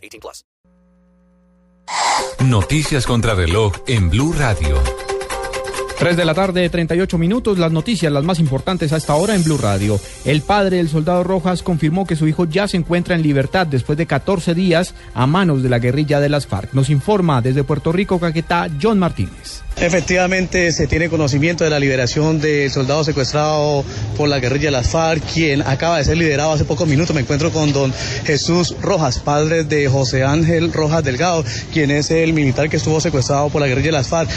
18 plus. Noticias contra reloj en Blue Radio. 3 de la tarde, 38 minutos. Las noticias, las más importantes hasta ahora en Blue Radio. El padre del soldado Rojas confirmó que su hijo ya se encuentra en libertad después de 14 días a manos de la guerrilla de las FARC. Nos informa desde Puerto Rico, Caquetá, John Martínez. Efectivamente, se tiene conocimiento de la liberación del soldado secuestrado por la guerrilla de las FARC, quien acaba de ser liberado hace pocos minutos. Me encuentro con don Jesús Rojas, padre de José Ángel Rojas Delgado, quien es el militar que estuvo secuestrado por la guerrilla de las FARC.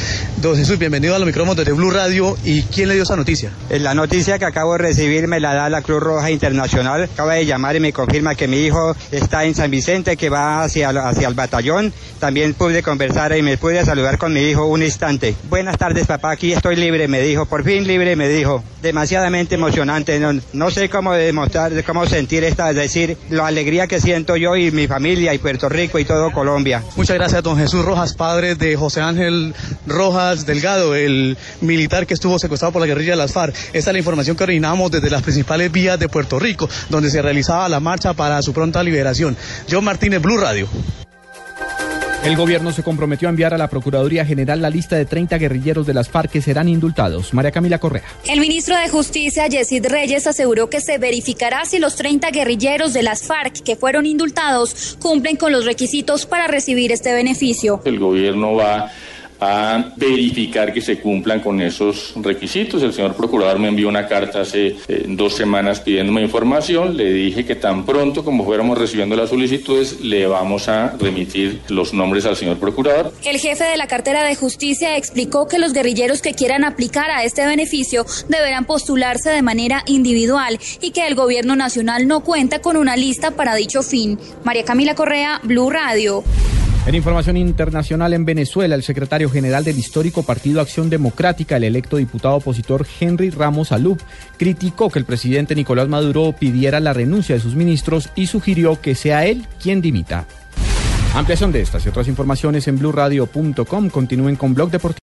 Don Jesús, bienvenido a los micrófonos de Blue Radio. ¿Y quién le dio esa noticia? Eh, La noticia que acabo de recibir me la da la Cruz Roja Internacional. Acaba de llamar y me confirma que mi hijo está en San Vicente, que va hacia, hacia el batallón. También pude conversar y me pude saludar con mi hijo un instante. Buenas tardes, papá, aquí estoy libre, me dijo. Por fin libre, me dijo. Demasiadamente emocionante. No, no sé cómo demostrar, cómo sentir esta, es decir, la alegría que siento yo y mi familia y Puerto Rico y todo Colombia. Muchas gracias, don Jesús Rojas, padre de José Ángel Rojas Delgado, el militar que estuvo secuestrado por la guerrilla de las FARC. Esta es la información que originamos desde las principales vías de Puerto Rico, donde se realizaba la marcha para su pronta liberación. John Martínez, Blue Radio. El gobierno se comprometió a enviar a la Procuraduría General la lista de 30 guerrilleros de las FARC que serán indultados. María Camila Correa. El ministro de Justicia, Yesid Reyes, aseguró que se verificará si los 30 guerrilleros de las FARC que fueron indultados cumplen con los requisitos para recibir este beneficio. El gobierno va a verificar que se cumplan con esos requisitos. El señor procurador me envió una carta hace eh, dos semanas pidiéndome información. Le dije que tan pronto como fuéramos recibiendo las solicitudes, le vamos a remitir los nombres al señor procurador. El jefe de la cartera de justicia explicó que los guerrilleros que quieran aplicar a este beneficio deberán postularse de manera individual y que el gobierno nacional no cuenta con una lista para dicho fin. María Camila Correa, Blue Radio. En información internacional en Venezuela, el secretario general del histórico Partido Acción Democrática, el electo diputado opositor Henry Ramos Alup, criticó que el presidente Nicolás Maduro pidiera la renuncia de sus ministros y sugirió que sea él quien dimita. Ampliación de estas y otras informaciones en blurradio.com. Continúen con Blog Deportivo.